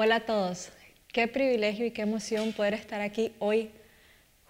Hola a todos. Qué privilegio y qué emoción poder estar aquí hoy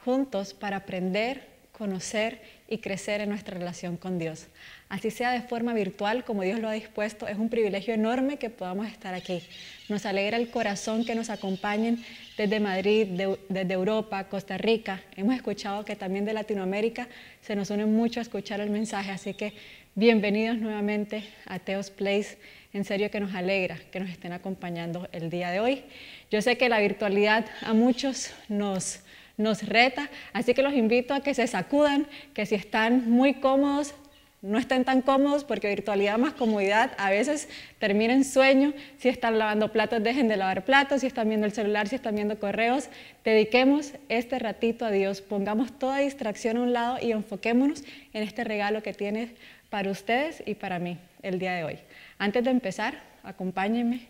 juntos para aprender, conocer y crecer en nuestra relación con Dios. Así sea de forma virtual como Dios lo ha dispuesto, es un privilegio enorme que podamos estar aquí. Nos alegra el corazón que nos acompañen desde Madrid, desde Europa, Costa Rica. Hemos escuchado que también de Latinoamérica se nos une mucho a escuchar el mensaje, así que bienvenidos nuevamente a Teos Place en serio que nos alegra que nos estén acompañando el día de hoy. Yo sé que la virtualidad a muchos nos, nos reta, así que los invito a que se sacudan, que si están muy cómodos, no estén tan cómodos porque virtualidad más comodidad a veces termina en sueño. Si están lavando platos, dejen de lavar platos. Si están viendo el celular, si están viendo correos, dediquemos este ratito a Dios. Pongamos toda distracción a un lado y enfoquémonos en este regalo que tiene para ustedes y para mí el día de hoy. Antes de empezar, acompáñenme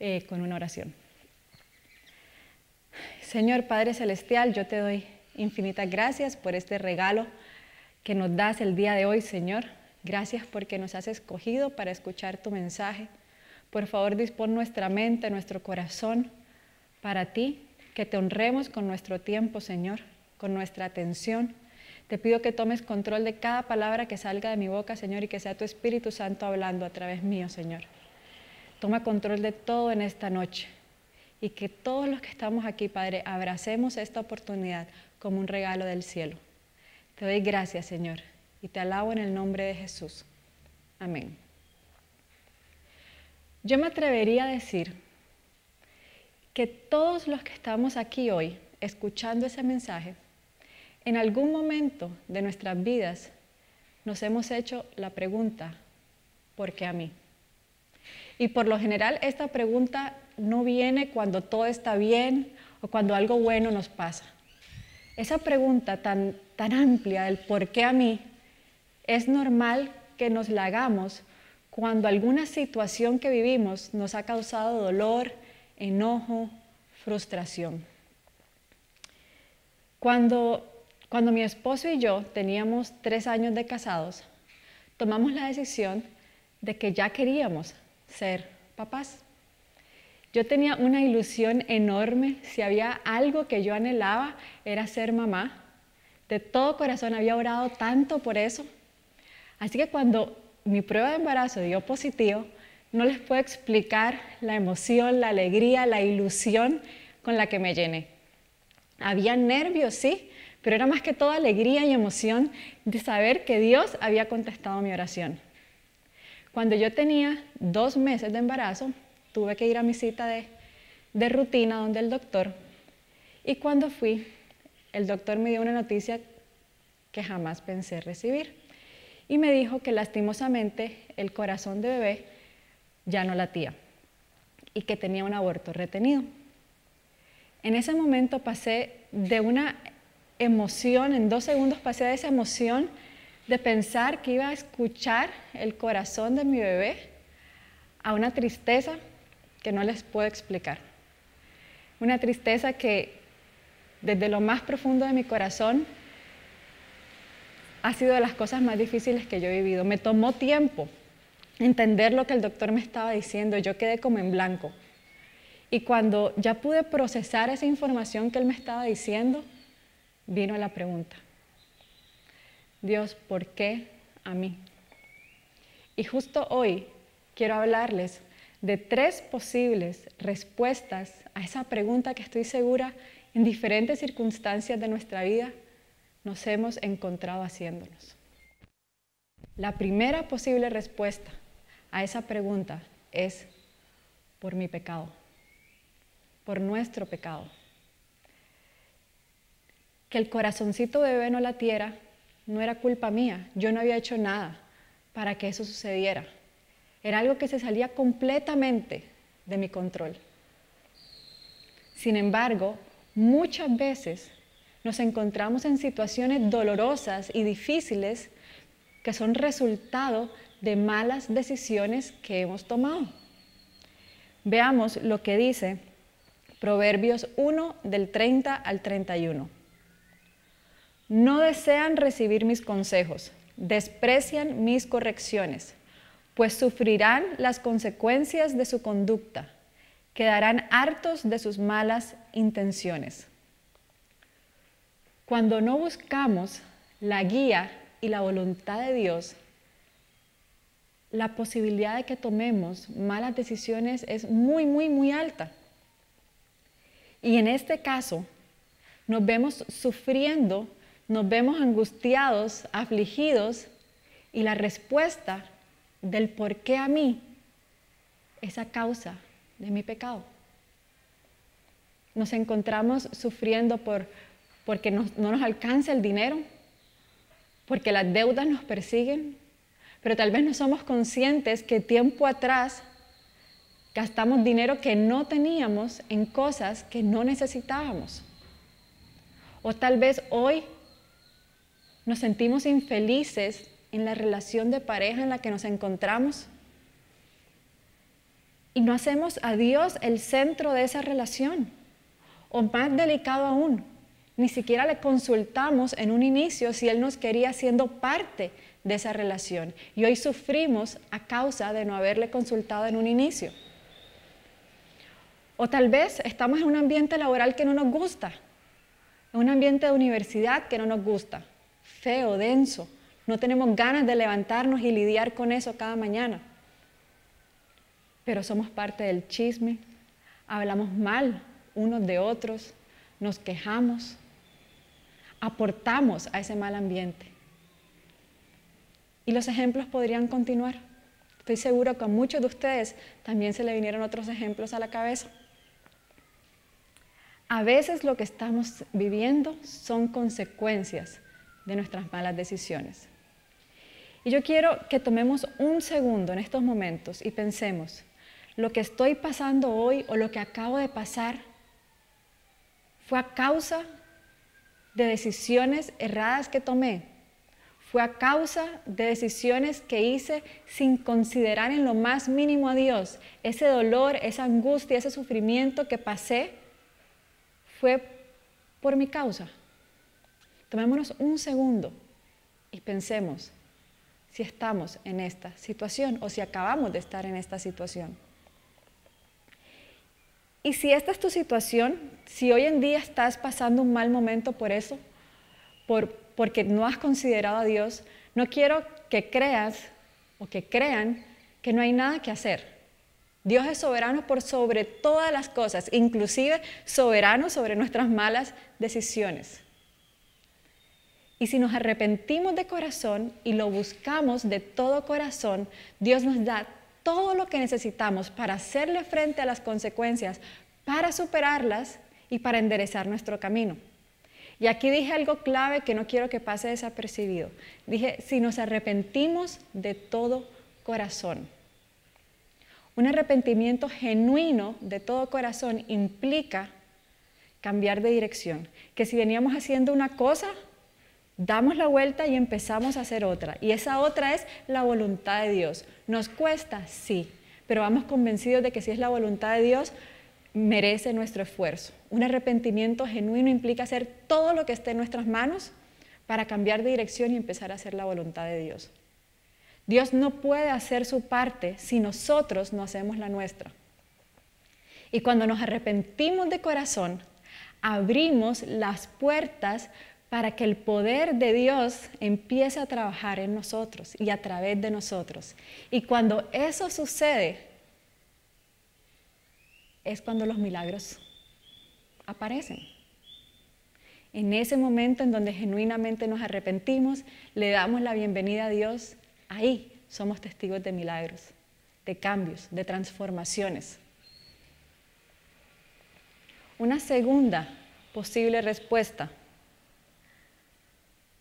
eh, con una oración. Señor Padre Celestial, yo te doy infinitas gracias por este regalo que nos das el día de hoy, Señor. Gracias porque nos has escogido para escuchar tu mensaje. Por favor, dispón nuestra mente, nuestro corazón para ti, que te honremos con nuestro tiempo, Señor, con nuestra atención te pido que tomes control de cada palabra que salga de mi boca, Señor, y que sea tu Espíritu Santo hablando a través mío, Señor. Toma control de todo en esta noche y que todos los que estamos aquí, Padre, abracemos esta oportunidad como un regalo del cielo. Te doy gracias, Señor, y te alabo en el nombre de Jesús. Amén. Yo me atrevería a decir que todos los que estamos aquí hoy escuchando ese mensaje, en algún momento de nuestras vidas nos hemos hecho la pregunta, ¿por qué a mí? Y por lo general esta pregunta no viene cuando todo está bien o cuando algo bueno nos pasa. Esa pregunta tan, tan amplia del por qué a mí es normal que nos la hagamos cuando alguna situación que vivimos nos ha causado dolor, enojo, frustración. Cuando cuando mi esposo y yo teníamos tres años de casados, tomamos la decisión de que ya queríamos ser papás. Yo tenía una ilusión enorme, si había algo que yo anhelaba era ser mamá. De todo corazón había orado tanto por eso. Así que cuando mi prueba de embarazo dio positivo, no les puedo explicar la emoción, la alegría, la ilusión con la que me llené. Había nervios, sí, pero era más que toda alegría y emoción de saber que Dios había contestado mi oración. Cuando yo tenía dos meses de embarazo, tuve que ir a mi cita de, de rutina donde el doctor, y cuando fui, el doctor me dio una noticia que jamás pensé recibir, y me dijo que lastimosamente el corazón de bebé ya no latía y que tenía un aborto retenido. En ese momento pasé de una emoción, en dos segundos pasé de esa emoción de pensar que iba a escuchar el corazón de mi bebé a una tristeza que no les puedo explicar. Una tristeza que desde lo más profundo de mi corazón ha sido de las cosas más difíciles que yo he vivido. Me tomó tiempo entender lo que el doctor me estaba diciendo, yo quedé como en blanco. Y cuando ya pude procesar esa información que él me estaba diciendo, vino la pregunta, Dios, ¿por qué a mí? Y justo hoy quiero hablarles de tres posibles respuestas a esa pregunta que estoy segura en diferentes circunstancias de nuestra vida nos hemos encontrado haciéndonos. La primera posible respuesta a esa pregunta es por mi pecado, por nuestro pecado que el corazoncito bebé no latiera no era culpa mía, yo no había hecho nada para que eso sucediera. Era algo que se salía completamente de mi control. Sin embargo, muchas veces nos encontramos en situaciones dolorosas y difíciles que son resultado de malas decisiones que hemos tomado. Veamos lo que dice Proverbios 1 del 30 al 31. No desean recibir mis consejos, desprecian mis correcciones, pues sufrirán las consecuencias de su conducta. Quedarán hartos de sus malas intenciones. Cuando no buscamos la guía y la voluntad de Dios, la posibilidad de que tomemos malas decisiones es muy, muy, muy alta. Y en este caso, nos vemos sufriendo, nos vemos angustiados, afligidos, y la respuesta del por qué a mí es a causa de mi pecado. Nos encontramos sufriendo por, porque no nos alcanza el dinero, porque las deudas nos persiguen, pero tal vez no somos conscientes que tiempo atrás gastamos dinero que no teníamos en cosas que no necesitábamos. O tal vez hoy nos sentimos infelices en la relación de pareja en la que nos encontramos y no hacemos a Dios el centro de esa relación. O más delicado aún, ni siquiera le consultamos en un inicio si Él nos quería siendo parte de esa relación. Y hoy sufrimos a causa de no haberle consultado en un inicio. O tal vez estamos en un ambiente laboral que no nos gusta, en un ambiente de universidad que no nos gusta, feo, denso. No tenemos ganas de levantarnos y lidiar con eso cada mañana. Pero somos parte del chisme, hablamos mal unos de otros, nos quejamos, aportamos a ese mal ambiente. Y los ejemplos podrían continuar. Estoy seguro que a muchos de ustedes también se le vinieron otros ejemplos a la cabeza. A veces lo que estamos viviendo son consecuencias de nuestras malas decisiones. Y yo quiero que tomemos un segundo en estos momentos y pensemos, lo que estoy pasando hoy o lo que acabo de pasar fue a causa de decisiones erradas que tomé. Fue a causa de decisiones que hice sin considerar en lo más mínimo a Dios. Ese dolor, esa angustia, ese sufrimiento que pasé fue por mi causa. Tomémonos un segundo y pensemos si estamos en esta situación o si acabamos de estar en esta situación. Y si esta es tu situación, si hoy en día estás pasando un mal momento por eso, por, porque no has considerado a Dios, no quiero que creas o que crean que no hay nada que hacer. Dios es soberano por sobre todas las cosas, inclusive soberano sobre nuestras malas decisiones. Y si nos arrepentimos de corazón y lo buscamos de todo corazón, Dios nos da todo lo que necesitamos para hacerle frente a las consecuencias, para superarlas y para enderezar nuestro camino. Y aquí dije algo clave que no quiero que pase desapercibido. Dije, si nos arrepentimos de todo corazón. Un arrepentimiento genuino de todo corazón implica cambiar de dirección. Que si veníamos haciendo una cosa, damos la vuelta y empezamos a hacer otra. Y esa otra es la voluntad de Dios. ¿Nos cuesta? Sí, pero vamos convencidos de que si es la voluntad de Dios, merece nuestro esfuerzo. Un arrepentimiento genuino implica hacer todo lo que esté en nuestras manos para cambiar de dirección y empezar a hacer la voluntad de Dios. Dios no puede hacer su parte si nosotros no hacemos la nuestra. Y cuando nos arrepentimos de corazón, abrimos las puertas para que el poder de Dios empiece a trabajar en nosotros y a través de nosotros. Y cuando eso sucede, es cuando los milagros aparecen. En ese momento en donde genuinamente nos arrepentimos, le damos la bienvenida a Dios, ahí somos testigos de milagros, de cambios, de transformaciones. Una segunda posible respuesta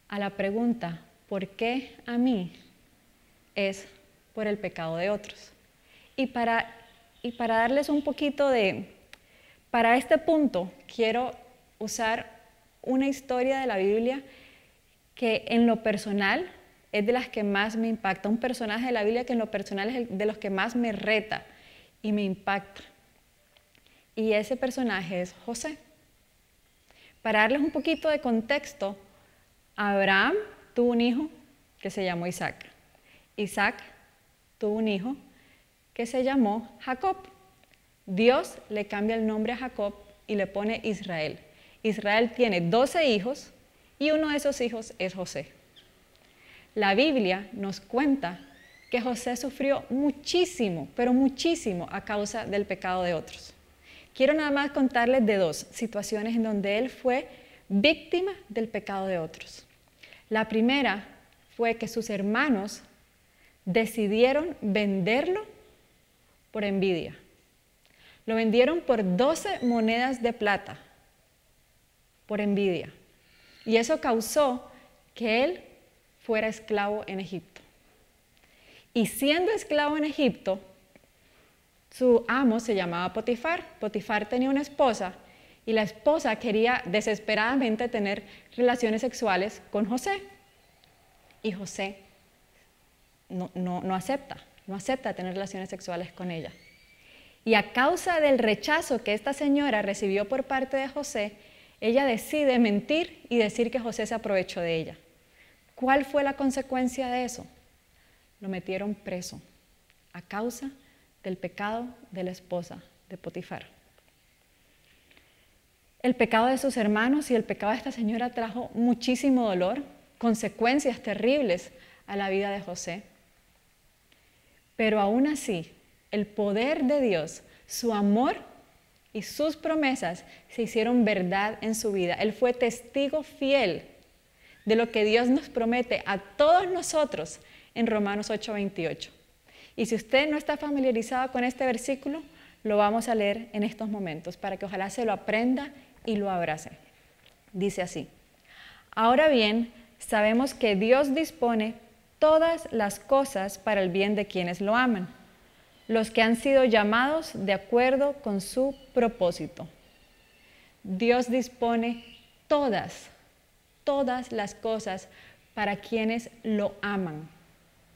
a la pregunta, ¿por qué a mí? es por el pecado de otros. Y para, y para darles un poquito de, para este punto, quiero usar una historia de la Biblia que en lo personal es de las que más me impacta, un personaje de la Biblia que en lo personal es de los que más me reta y me impacta. Y ese personaje es José. Para darles un poquito de contexto, Abraham tuvo un hijo que se llamó Isaac. Isaac tuvo un hijo que se llamó Jacob. Dios le cambia el nombre a Jacob y le pone Israel. Israel tiene 12 hijos y uno de esos hijos es José. La Biblia nos cuenta que José sufrió muchísimo, pero muchísimo a causa del pecado de otros. Quiero nada más contarles de dos situaciones en donde él fue víctima del pecado de otros. La primera fue que sus hermanos decidieron venderlo por envidia. Lo vendieron por 12 monedas de plata, por envidia. Y eso causó que él fuera esclavo en Egipto. Y siendo esclavo en Egipto, su amo se llamaba Potifar. Potifar tenía una esposa y la esposa quería desesperadamente tener relaciones sexuales con José. Y José no, no, acepta, no acepta tener relaciones sexuales con ella. Y a causa del rechazo que esta señora recibió por parte de José, ella decide mentir y decir que José se aprovechó de ella. ¿Cuál fue la consecuencia de eso? Lo metieron preso a causa del pecado de la esposa de Potifar. El pecado de sus hermanos y el pecado de esta señora trajo muchísimo dolor, consecuencias terribles a la vida de José. Pero aún así, el poder de Dios, su amor y sus promesas se hicieron verdad en su vida. Él fue testigo fiel de lo que Dios nos promete a todos nosotros en Romanos 8:28. Y si usted no está familiarizado con este versículo, lo vamos a leer en estos momentos para que ojalá se lo aprenda y lo abrace. Dice así, ahora bien, sabemos que Dios dispone todas las cosas para el bien de quienes lo aman los que han sido llamados de acuerdo con su propósito. Dios dispone todas, todas las cosas para quienes lo aman,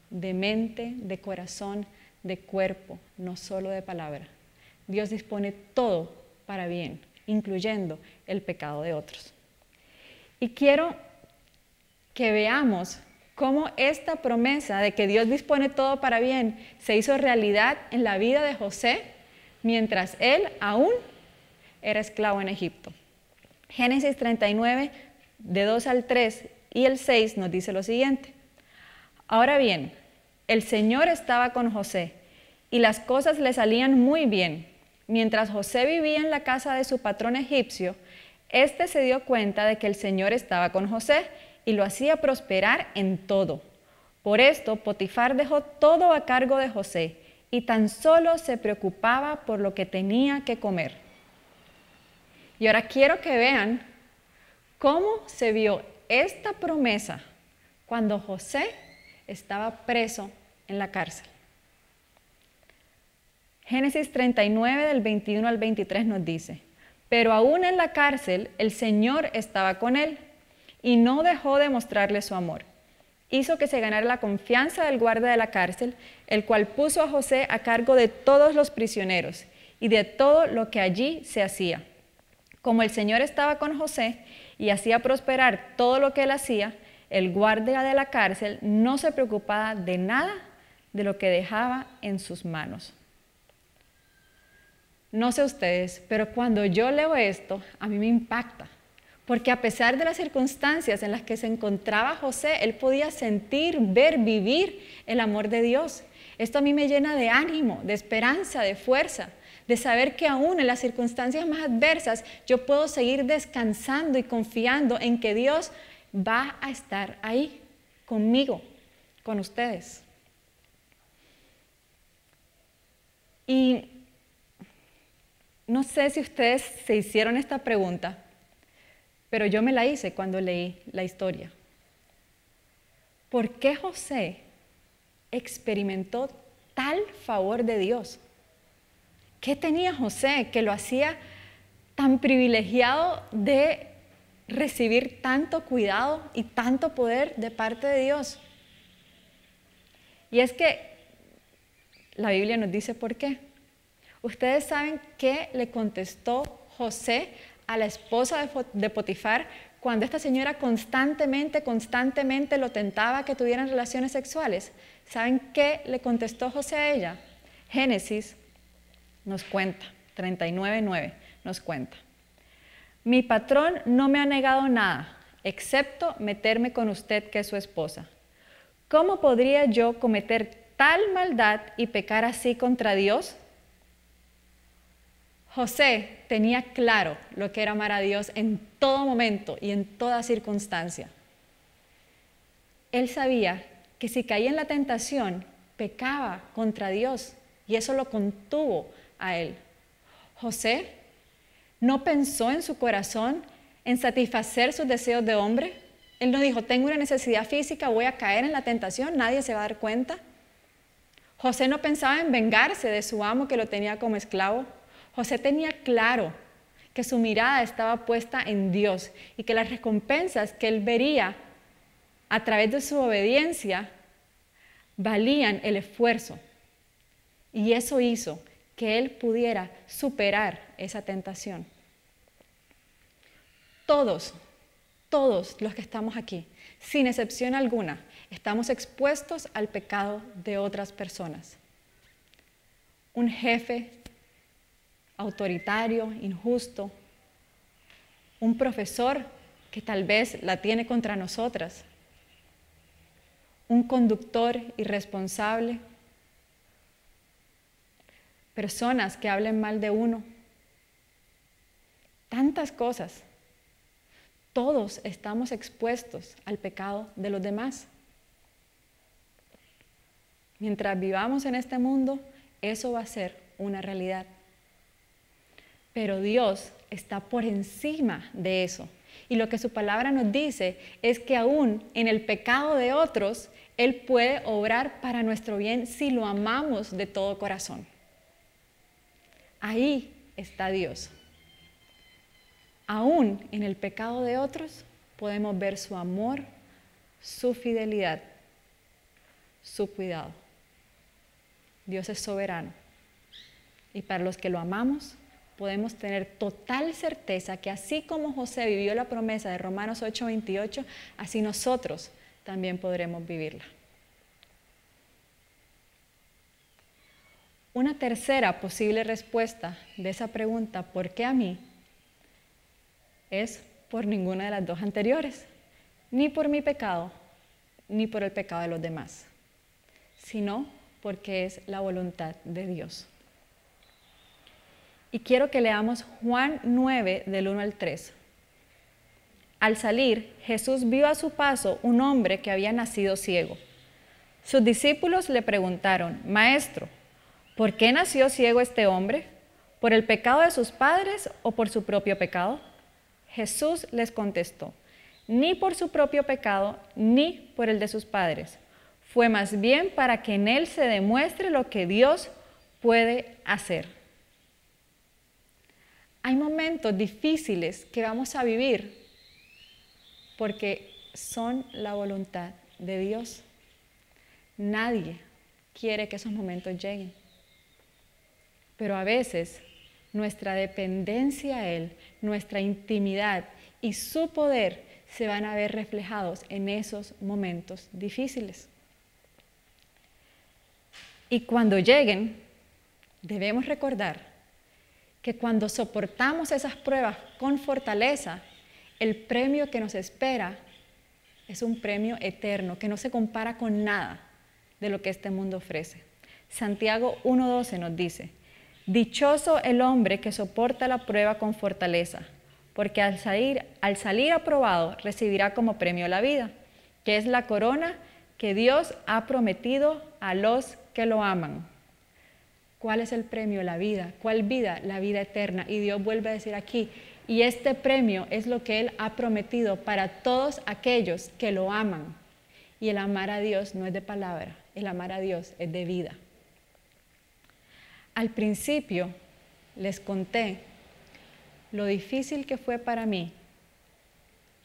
de mente, de corazón, de cuerpo, no solo de palabra. Dios dispone todo para bien, incluyendo el pecado de otros. Y quiero que veamos cómo esta promesa de que Dios dispone todo para bien se hizo realidad en la vida de José mientras él aún era esclavo en Egipto. Génesis 39, de 2 al 3 y el 6 nos dice lo siguiente. Ahora bien, el Señor estaba con José y las cosas le salían muy bien. Mientras José vivía en la casa de su patrón egipcio, éste se dio cuenta de que el Señor estaba con José y lo hacía prosperar en todo. Por esto Potifar dejó todo a cargo de José y tan solo se preocupaba por lo que tenía que comer. Y ahora quiero que vean cómo se vio esta promesa cuando José estaba preso en la cárcel. Génesis 39 del 21 al 23 nos dice, pero aún en la cárcel el Señor estaba con él y no dejó de mostrarle su amor. Hizo que se ganara la confianza del guardia de la cárcel, el cual puso a José a cargo de todos los prisioneros y de todo lo que allí se hacía. Como el Señor estaba con José y hacía prosperar todo lo que él hacía, el guardia de la cárcel no se preocupaba de nada de lo que dejaba en sus manos. No sé ustedes, pero cuando yo leo esto, a mí me impacta porque a pesar de las circunstancias en las que se encontraba José, él podía sentir, ver, vivir el amor de Dios. Esto a mí me llena de ánimo, de esperanza, de fuerza, de saber que aún en las circunstancias más adversas yo puedo seguir descansando y confiando en que Dios va a estar ahí conmigo, con ustedes. Y no sé si ustedes se hicieron esta pregunta, pero yo me la hice cuando leí la historia. ¿Por qué José experimentó tal favor de Dios? ¿Qué tenía José que lo hacía tan privilegiado de recibir tanto cuidado y tanto poder de parte de Dios? Y es que la Biblia nos dice por qué. Ustedes saben qué le contestó José a la esposa de Potifar cuando esta señora constantemente, constantemente lo tentaba que tuvieran relaciones sexuales. ¿Saben qué le contestó José a ella? Génesis nos cuenta. 39.9 nos cuenta. Mi patrón no me ha negado nada, excepto meterme con usted que es su esposa. ¿Cómo podría yo cometer tal maldad y pecar así contra Dios? José tenía claro lo que era amar a Dios en todo momento y en toda circunstancia. Él sabía que si caía en la tentación, pecaba contra Dios y eso lo contuvo a él. José no pensó en su corazón en satisfacer sus deseos de hombre. Él no dijo, tengo una necesidad física, voy a caer en la tentación, nadie se va a dar cuenta. José no pensaba en vengarse de su amo que lo tenía como esclavo. José tenía claro que su mirada estaba puesta en Dios y que las recompensas que él vería a través de su obediencia valían el esfuerzo. Y eso hizo que él pudiera superar esa tentación. Todos, todos los que estamos aquí, sin excepción alguna, estamos expuestos al pecado de otras personas. Un jefe autoritario, injusto, un profesor que tal vez la tiene contra nosotras, un conductor irresponsable, personas que hablen mal de uno, tantas cosas. Todos estamos expuestos al pecado de los demás. Mientras vivamos en este mundo, eso va a ser una realidad. Pero Dios está por encima de eso. Y lo que su palabra nos dice es que aún en el pecado de otros, Él puede obrar para nuestro bien si lo amamos de todo corazón. Ahí está Dios. Aún en el pecado de otros podemos ver su amor, su fidelidad, su cuidado. Dios es soberano. Y para los que lo amamos, podemos tener total certeza que así como José vivió la promesa de Romanos 8:28, así nosotros también podremos vivirla. Una tercera posible respuesta de esa pregunta, ¿por qué a mí? es por ninguna de las dos anteriores, ni por mi pecado, ni por el pecado de los demás, sino porque es la voluntad de Dios. Y quiero que leamos Juan 9 del 1 al 3. Al salir, Jesús vio a su paso un hombre que había nacido ciego. Sus discípulos le preguntaron, Maestro, ¿por qué nació ciego este hombre? ¿Por el pecado de sus padres o por su propio pecado? Jesús les contestó, ni por su propio pecado, ni por el de sus padres. Fue más bien para que en él se demuestre lo que Dios puede hacer. Hay momentos difíciles que vamos a vivir porque son la voluntad de Dios. Nadie quiere que esos momentos lleguen. Pero a veces nuestra dependencia a Él, nuestra intimidad y su poder se van a ver reflejados en esos momentos difíciles. Y cuando lleguen, debemos recordar que cuando soportamos esas pruebas con fortaleza, el premio que nos espera es un premio eterno que no se compara con nada de lo que este mundo ofrece. Santiago 1.12 nos dice, Dichoso el hombre que soporta la prueba con fortaleza, porque al salir, al salir aprobado recibirá como premio la vida, que es la corona que Dios ha prometido a los que lo aman. ¿Cuál es el premio? La vida. ¿Cuál vida? La vida eterna. Y Dios vuelve a decir aquí, y este premio es lo que Él ha prometido para todos aquellos que lo aman. Y el amar a Dios no es de palabra, el amar a Dios es de vida. Al principio les conté lo difícil que fue para mí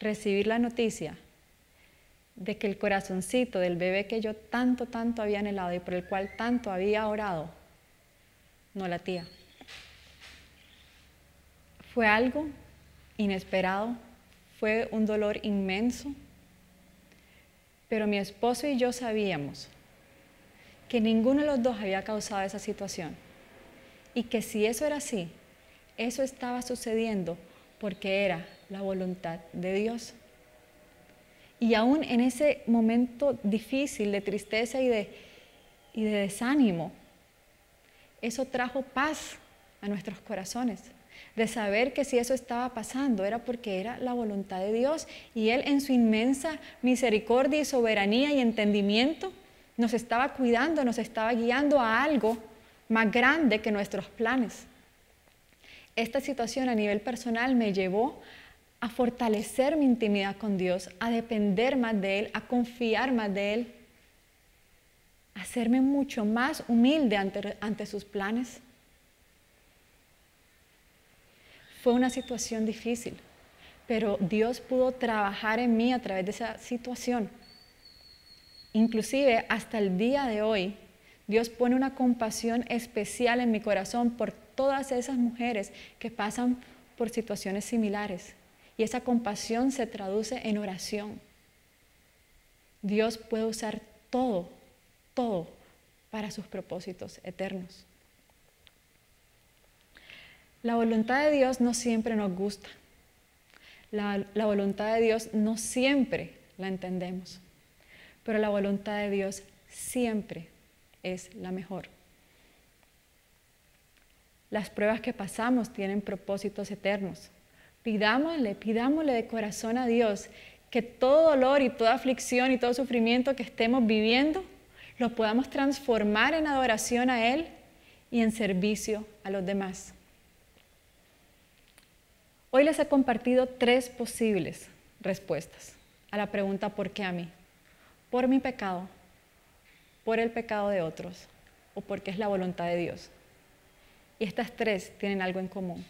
recibir la noticia de que el corazoncito del bebé que yo tanto, tanto había anhelado y por el cual tanto había orado no latía. Fue algo inesperado, fue un dolor inmenso, pero mi esposo y yo sabíamos que ninguno de los dos había causado esa situación y que si eso era así, eso estaba sucediendo porque era la voluntad de Dios. Y aún en ese momento difícil de tristeza y de, y de desánimo, eso trajo paz a nuestros corazones. De saber que si eso estaba pasando era porque era la voluntad de Dios y Él en su inmensa misericordia y soberanía y entendimiento nos estaba cuidando, nos estaba guiando a algo más grande que nuestros planes. Esta situación a nivel personal me llevó a fortalecer mi intimidad con Dios, a depender más de Él, a confiar más de Él, hacerme mucho más humilde ante, sus planes. Fue una situación difícil, pero Dios pudo trabajar en mí a través de esa situación. Inclusive hasta el día de hoy, Dios pone una compasión especial en mi corazón por todas esas mujeres que pasan por situaciones similares. Y esa compasión se traduce en oración. Dios puede usar todo, todo para sus propósitos eternos. La voluntad de Dios no siempre nos gusta. La, la, voluntad de Dios no siempre la entendemos. Pero la voluntad de Dios siempre es la mejor. Las pruebas que pasamos tienen propósitos eternos. Pidámosle, pidámosle de corazón a Dios que todo dolor y toda aflicción y todo sufrimiento que estemos viviendo lo podamos transformar en adoración a Él y en servicio a los demás. Hoy les he compartido tres posibles respuestas a la pregunta ¿por qué a mí? Por mi pecado, por el pecado de otros o porque es la voluntad de Dios. Y estas tres tienen algo en común.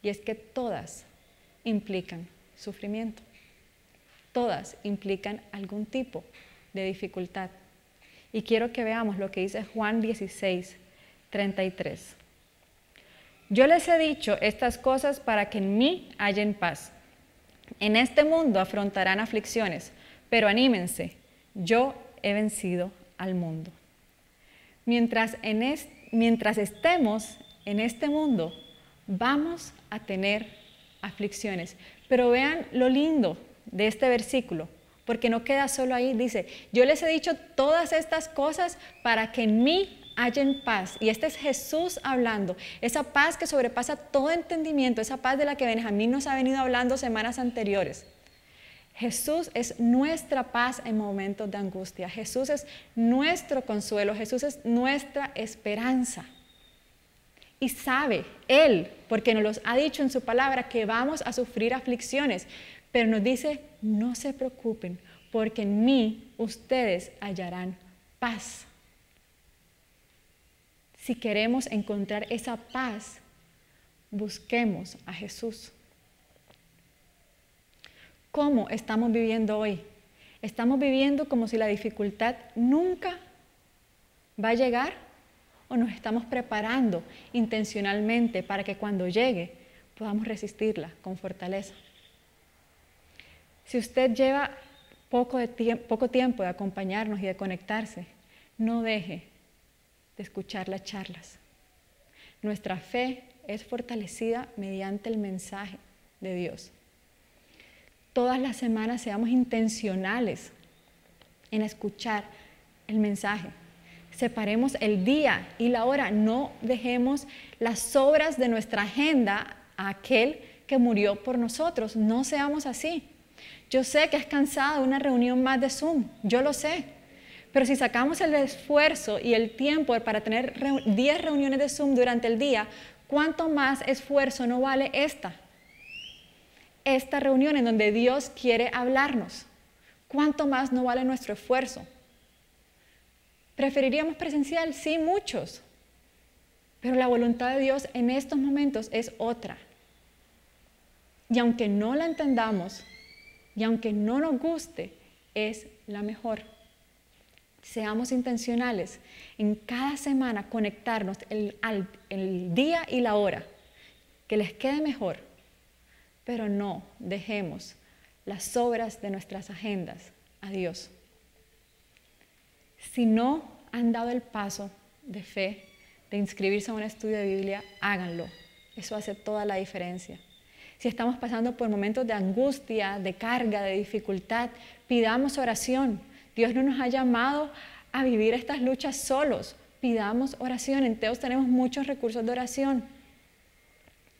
Y es que todas implican sufrimiento. Todas implican algún tipo de dificultad. Y quiero que veamos lo que dice Juan 16, 33. Yo les he dicho estas cosas para que en mí hayan paz. En este mundo afrontarán aflicciones, pero anímense, yo he vencido al mundo. Mientras, en mientras estemos en este mundo, vamos a tener aflicciones. Pero vean lo lindo de este versículo, porque no queda solo ahí, dice, yo les he dicho todas estas cosas para que en mí hayan paz. Y este es Jesús hablando, esa paz que sobrepasa todo entendimiento, esa paz de la que Benjamín nos ha venido hablando semanas anteriores. Jesús es nuestra paz en momentos de angustia. Jesús es nuestro consuelo. Jesús es nuestra esperanza. Y sabe Él, porque nos los ha dicho en su palabra, que vamos a sufrir aflicciones. Pero nos dice, no se preocupen, porque en mí ustedes hallarán paz. Si queremos encontrar esa paz, busquemos a Jesús. ¿Cómo estamos viviendo hoy? ¿Estamos viviendo como si la dificultad nunca va a llegar? ¿O nos estamos preparando intencionalmente para que cuando llegue podamos resistirla con fortaleza? Si usted lleva poco, poco tiempo de acompañarnos y de conectarse, no deje de escuchar las charlas. Nuestra fe es fortalecida mediante el mensaje de Dios todas las semanas seamos intencionales en escuchar el mensaje. Separemos el día y la hora, no dejemos las obras de nuestra agenda a aquel que murió por nosotros, no seamos así. Yo sé que es cansada una reunión más de Zoom, yo lo sé, pero si sacamos el esfuerzo y el tiempo para tener 10 reuniones de Zoom durante el día, ¿cuánto más esfuerzo no vale esta? esta reunión en donde Dios quiere hablarnos. ¿Cuánto más no vale nuestro esfuerzo? ¿Preferiríamos presencial? Sí, muchos. Pero la voluntad de Dios en estos momentos es otra. Y aunque no la entendamos, y aunque no nos guste, es la mejor. Seamos intencionales en cada semana conectarnos el, día y la hora que les quede mejor pero no dejemos las obras de nuestras agendas a Dios. Si no han dado el paso de fe de inscribirse a un estudio de Biblia, háganlo. Eso hace toda la diferencia. Si estamos pasando por momentos de angustia, de carga, de dificultad, pidamos oración. Dios no nos ha llamado a vivir estas luchas solos. Pidamos oración. En Teos tenemos muchos recursos de oración.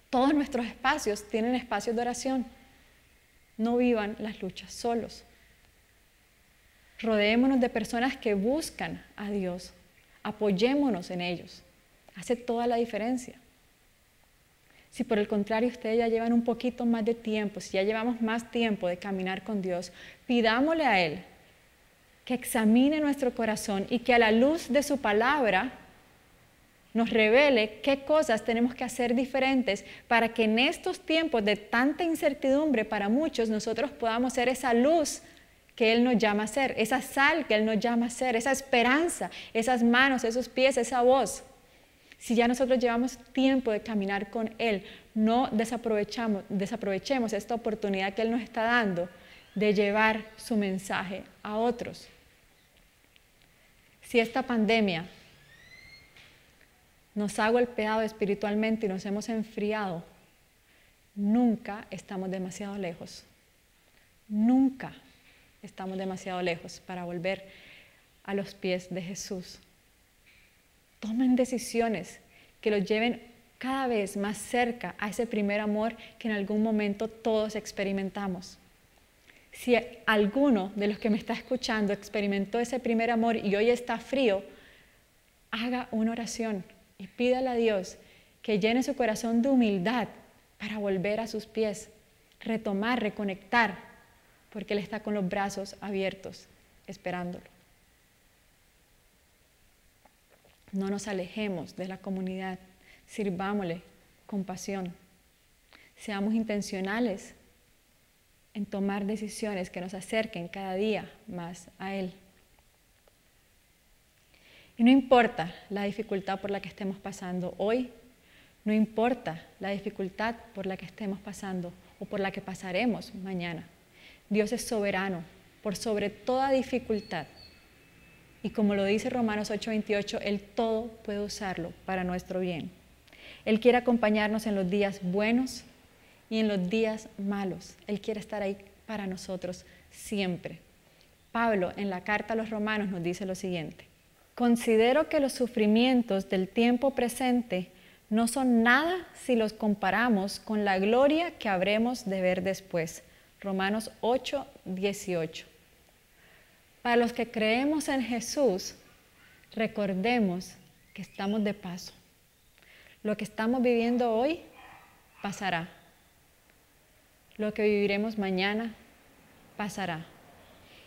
Todos nuestros espacios tienen espacios de oración. No vivan las luchas solos. Rodeémonos de personas que buscan a Dios. Apoyémonos en ellos. Hace toda la diferencia. Si por el contrario ustedes ya llevan un poquito más de tiempo, si ya llevamos más tiempo de caminar con Dios, pidámosle a Él que examine nuestro corazón y que a la luz de su palabra nos revele qué cosas tenemos que hacer diferentes para que en estos tiempos de tanta incertidumbre para muchos nosotros podamos ser esa luz que Él nos llama a ser, esa sal que Él nos llama a ser, esa esperanza, esas manos, esos pies, esa voz. Si ya nosotros llevamos tiempo de caminar con Él, no desaprovechamos, desaprovechemos esta oportunidad que Él nos está dando de llevar su mensaje a otros. Si esta pandemia nos ha golpeado espiritualmente y nos hemos enfriado, nunca estamos demasiado lejos. Nunca estamos demasiado lejos para volver a los pies de Jesús. Tomen decisiones que los lleven cada vez más cerca a ese primer amor que en algún momento todos experimentamos. Si alguno de los que me está escuchando experimentó ese primer amor y hoy está frío, haga una oración y pídale a Dios que llene su corazón de humildad para volver a sus pies, retomar, reconectar, porque Él está con los brazos abiertos, esperándolo. No nos alejemos de la comunidad, sirvámosle con pasión. Seamos intencionales en tomar decisiones que nos acerquen cada día más a Él. Y no importa la dificultad por la que estemos pasando hoy, no importa la dificultad por la que estemos pasando o por la que pasaremos mañana. Dios es soberano por sobre toda dificultad y como lo dice Romanos 8:28, Él todo puede usarlo para nuestro bien. Él quiere acompañarnos en los días buenos y en los días malos. Él quiere estar ahí para nosotros siempre. Pablo en la carta a los romanos nos dice lo siguiente. Considero que los sufrimientos del tiempo presente no son nada si los comparamos con la gloria que habremos de ver después. Romanos 8, 18. Para los que creemos en Jesús, recordemos que estamos de paso. Lo que estamos viviendo hoy pasará. Lo que viviremos mañana pasará.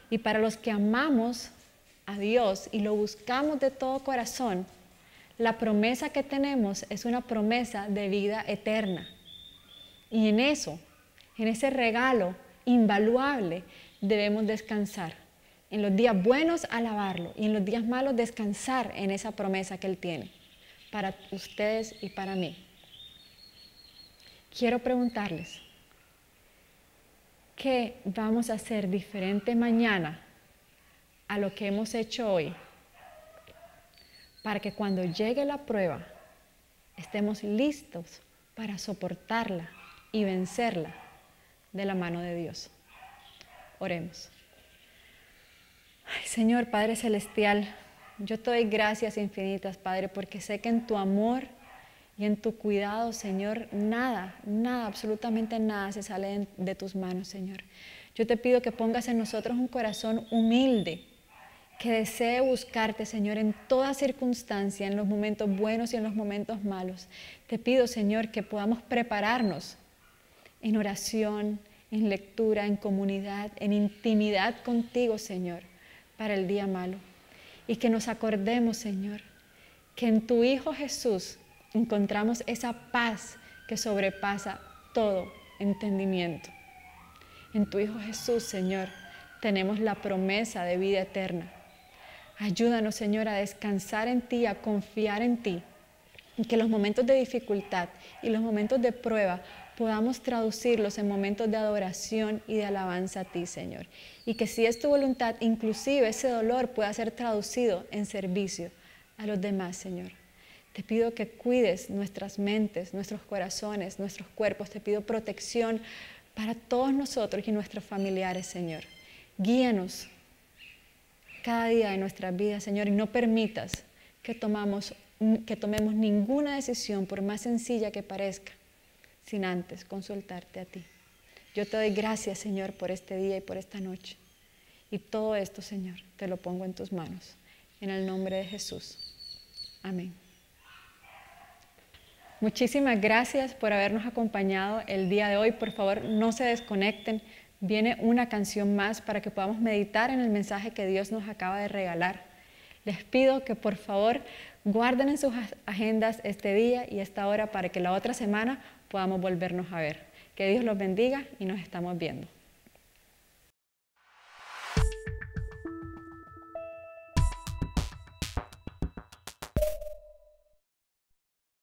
Y para los que amamos a Dios y lo buscamos de todo corazón, la promesa que tenemos es una promesa de vida eterna. Y en eso, en ese regalo invaluable, debemos descansar. En los días buenos alabarlo y en los días malos descansar en esa promesa que Él tiene para ustedes y para mí. Quiero preguntarles, ¿qué vamos a hacer diferente mañana a lo que hemos hecho hoy? Para que cuando llegue la prueba estemos listos para soportarla y vencerla de la mano de Dios. Oremos. Señor Padre Celestial, yo te doy gracias infinitas, Padre, porque sé que en tu amor y en tu cuidado, Señor, nada, nada, absolutamente nada se sale de tus manos, Señor. Yo te pido que pongas en nosotros un corazón humilde, que desee buscarte, Señor, en toda circunstancia, en los momentos buenos y en los momentos malos. Te pido, Señor, que podamos prepararnos en oración, en lectura, en comunidad, en intimidad contigo, Señor para el día malo. Y que nos acordemos, Señor, que en tu Hijo Jesús encontramos esa paz que sobrepasa todo entendimiento. En tu Hijo Jesús, Señor, tenemos la promesa de vida eterna. Ayúdanos, Señor, a descansar en ti, a confiar en ti, y que los momentos de dificultad y los momentos de prueba podamos traducirlos en momentos de adoración y de alabanza a ti, Señor. Y que si es tu voluntad, inclusive ese dolor pueda ser traducido en servicio a los demás, Señor. Te pido que cuides nuestras mentes, nuestros corazones, nuestros cuerpos. Te pido protección para todos nosotros y nuestros familiares, Señor. Guíanos cada día de nuestras vidas, Señor, y no permitas que, tomamos, que tomemos ninguna decisión, por más sencilla que parezca, sin antes consultarte a ti. Yo te doy gracias, Señor, por este día y por esta noche. Y todo esto, Señor, te lo pongo en tus manos. En el nombre de Jesús. Amén. Muchísimas gracias por habernos acompañado el día de hoy. Por favor, no se desconecten. Viene una canción más para que podamos meditar en el mensaje que Dios nos acaba de regalar. Les pido que por favor guarden en sus agendas este día y esta hora para que la otra semana podamos volvernos a ver. Que Dios los bendiga y nos estamos viendo.